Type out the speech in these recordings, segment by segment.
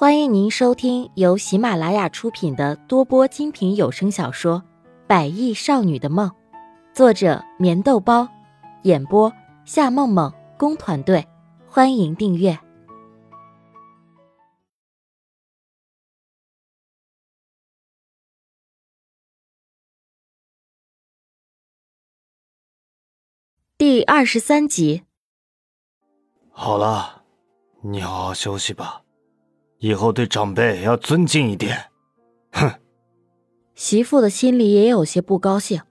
欢迎您收听由喜马拉雅出品的多播精品有声小说《百亿少女的梦》，作者：棉豆包，演播：夏梦梦工团队。欢迎订阅第二十三集。好了，你好好休息吧。以后对长辈要尊敬一点。哼！媳妇的心里也有些不高兴。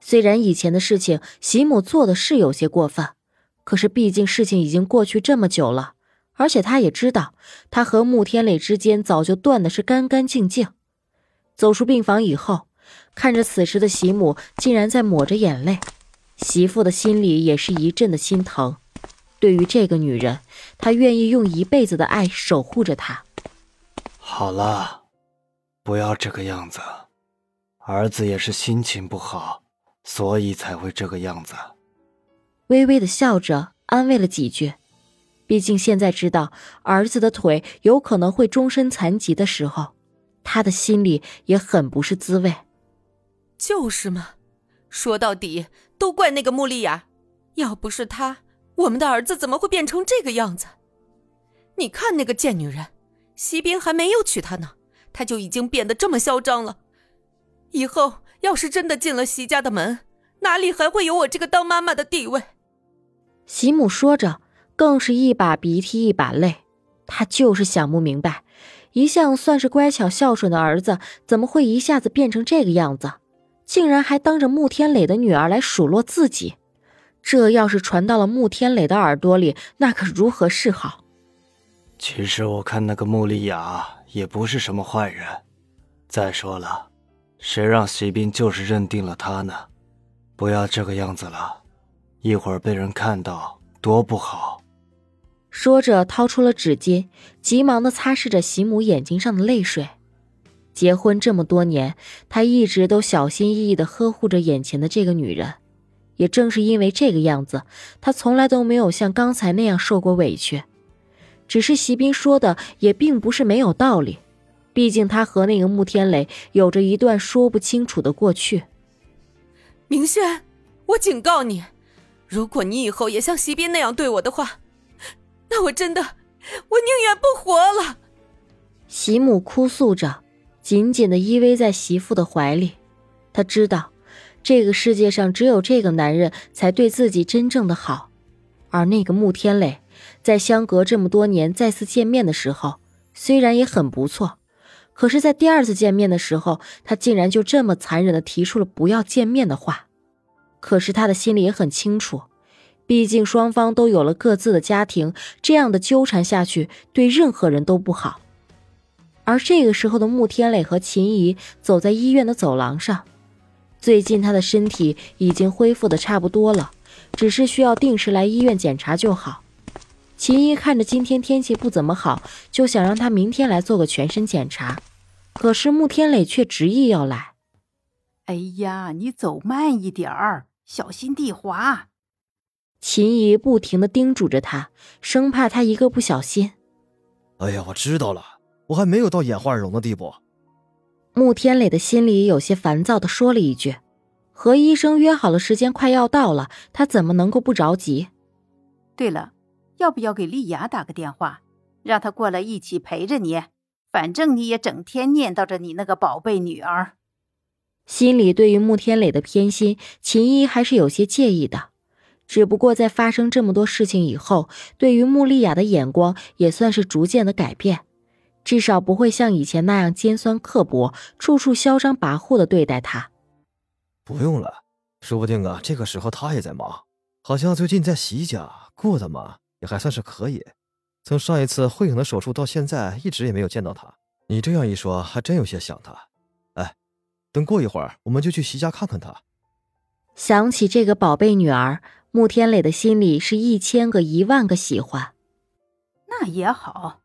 虽然以前的事情媳母做的是有些过分，可是毕竟事情已经过去这么久了，而且她也知道，她和穆天磊之间早就断的是干干净净。走出病房以后，看着此时的媳母竟然在抹着眼泪，媳妇的心里也是一阵的心疼。对于这个女人，她愿意用一辈子的爱守护着她。好了，不要这个样子。儿子也是心情不好，所以才会这个样子。微微的笑着安慰了几句。毕竟现在知道儿子的腿有可能会终身残疾的时候，他的心里也很不是滋味。就是嘛，说到底都怪那个穆丽雅。要不是她，我们的儿子怎么会变成这个样子？你看那个贱女人。席斌还没有娶她呢，她就已经变得这么嚣张了。以后要是真的进了席家的门，哪里还会有我这个当妈妈的地位？席母说着，更是一把鼻涕一把泪。她就是想不明白，一向算是乖巧孝顺的儿子，怎么会一下子变成这个样子？竟然还当着穆天磊的女儿来数落自己，这要是传到了穆天磊的耳朵里，那可如何是好？其实我看那个穆丽雅也不是什么坏人。再说了，谁让席斌就是认定了她呢？不要这个样子了，一会儿被人看到多不好。说着，掏出了纸巾，急忙的擦拭着席母眼睛上的泪水。结婚这么多年，他一直都小心翼翼的呵护着眼前的这个女人。也正是因为这个样子，他从来都没有像刚才那样受过委屈。只是席斌说的也并不是没有道理，毕竟他和那个穆天磊有着一段说不清楚的过去。明轩，我警告你，如果你以后也像席斌那样对我的话，那我真的，我宁愿不活了。席母哭诉着，紧紧的依偎在媳妇的怀里。他知道，这个世界上只有这个男人才对自己真正的好，而那个穆天磊。在相隔这么多年再次见面的时候，虽然也很不错，可是，在第二次见面的时候，他竟然就这么残忍的提出了不要见面的话。可是他的心里也很清楚，毕竟双方都有了各自的家庭，这样的纠缠下去对任何人都不好。而这个时候的穆天磊和秦怡走在医院的走廊上，最近他的身体已经恢复的差不多了，只是需要定时来医院检查就好。秦一看着今天天气不怎么好，就想让他明天来做个全身检查。可是穆天磊却执意要来。哎呀，你走慢一点儿，小心地滑。秦姨不停的叮嘱着他，生怕他一个不小心。哎呀，我知道了，我还没有到眼花耳聋的地步。穆天磊的心里有些烦躁的说了一句：“和医生约好了时间快要到了，他怎么能够不着急？”对了。要不要给丽雅打个电话，让她过来一起陪着你？反正你也整天念叨着你那个宝贝女儿。心里对于穆天磊的偏心，秦一还是有些介意的。只不过在发生这么多事情以后，对于穆丽雅的眼光也算是逐渐的改变，至少不会像以前那样尖酸刻薄，处处嚣张跋扈的对待她。不用了，说不定啊，这个时候他也在忙，好像最近在席家过得嘛。也还算是可以，从上一次慧颖的手术到现在，一直也没有见到他。你这样一说，还真有些想他。哎，等过一会儿，我们就去席家看看他。想起这个宝贝女儿，穆天磊的心里是一千个一万个喜欢。那也好。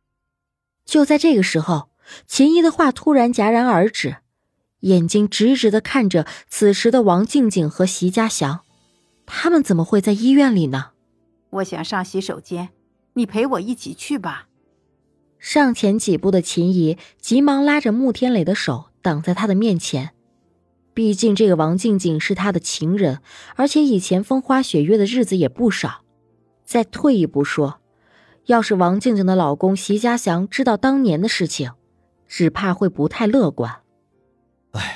就在这个时候，秦怡的话突然戛然而止，眼睛直直的看着此时的王静静和席家祥，他们怎么会在医院里呢？我想上洗手间，你陪我一起去吧。上前几步的秦怡急忙拉着穆天磊的手挡在他的面前。毕竟这个王静静是他的情人，而且以前风花雪月的日子也不少。再退一步说，要是王静静的老公席家祥知道当年的事情，只怕会不太乐观。哎呀，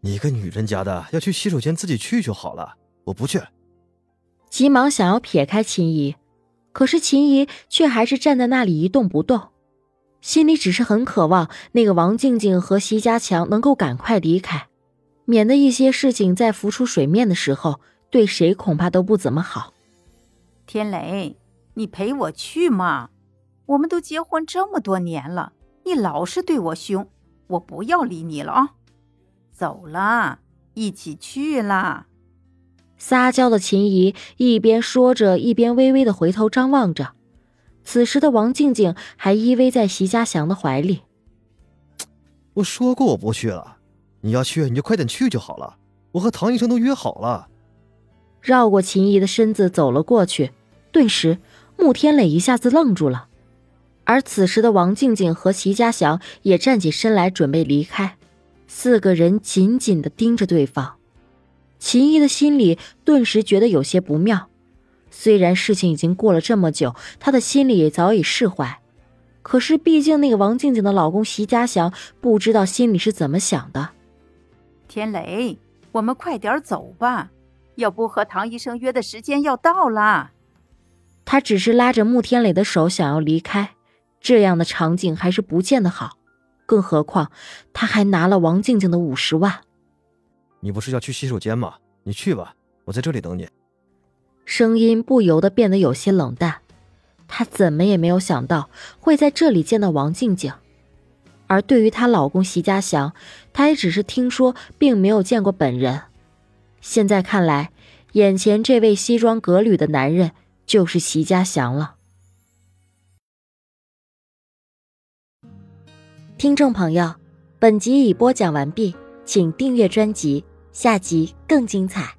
你个女人家的，要去洗手间自己去就好了，我不去。急忙想要撇开秦怡，可是秦怡却还是站在那里一动不动，心里只是很渴望那个王静静和席家强能够赶快离开，免得一些事情在浮出水面的时候，对谁恐怕都不怎么好。天雷，你陪我去嘛？我们都结婚这么多年了，你老是对我凶，我不要理你了啊！走了，一起去啦！撒娇的秦怡一边说着，一边微微的回头张望着。此时的王静静还依偎在席家祥的怀里。我说过我不去了，你要去你就快点去就好了。我和唐医生都约好了。绕过秦怡的身子走了过去，顿时穆天磊一下子愣住了。而此时的王静静和席家祥也站起身来准备离开，四个人紧紧的盯着对方。秦怡的心里顿时觉得有些不妙，虽然事情已经过了这么久，他的心里也早已释怀，可是毕竟那个王静静的老公席家祥不知道心里是怎么想的。天雷，我们快点走吧，要不和唐医生约的时间要到了。他只是拉着穆天磊的手想要离开，这样的场景还是不见得好，更何况他还拿了王静静的五十万。你不是要去洗手间吗？你去吧，我在这里等你。声音不由得变得有些冷淡。她怎么也没有想到会在这里见到王静静，而对于她老公席家祥，她也只是听说，并没有见过本人。现在看来，眼前这位西装革履的男人就是席家祥了。听众朋友，本集已播讲完毕。请订阅专辑，下集更精彩。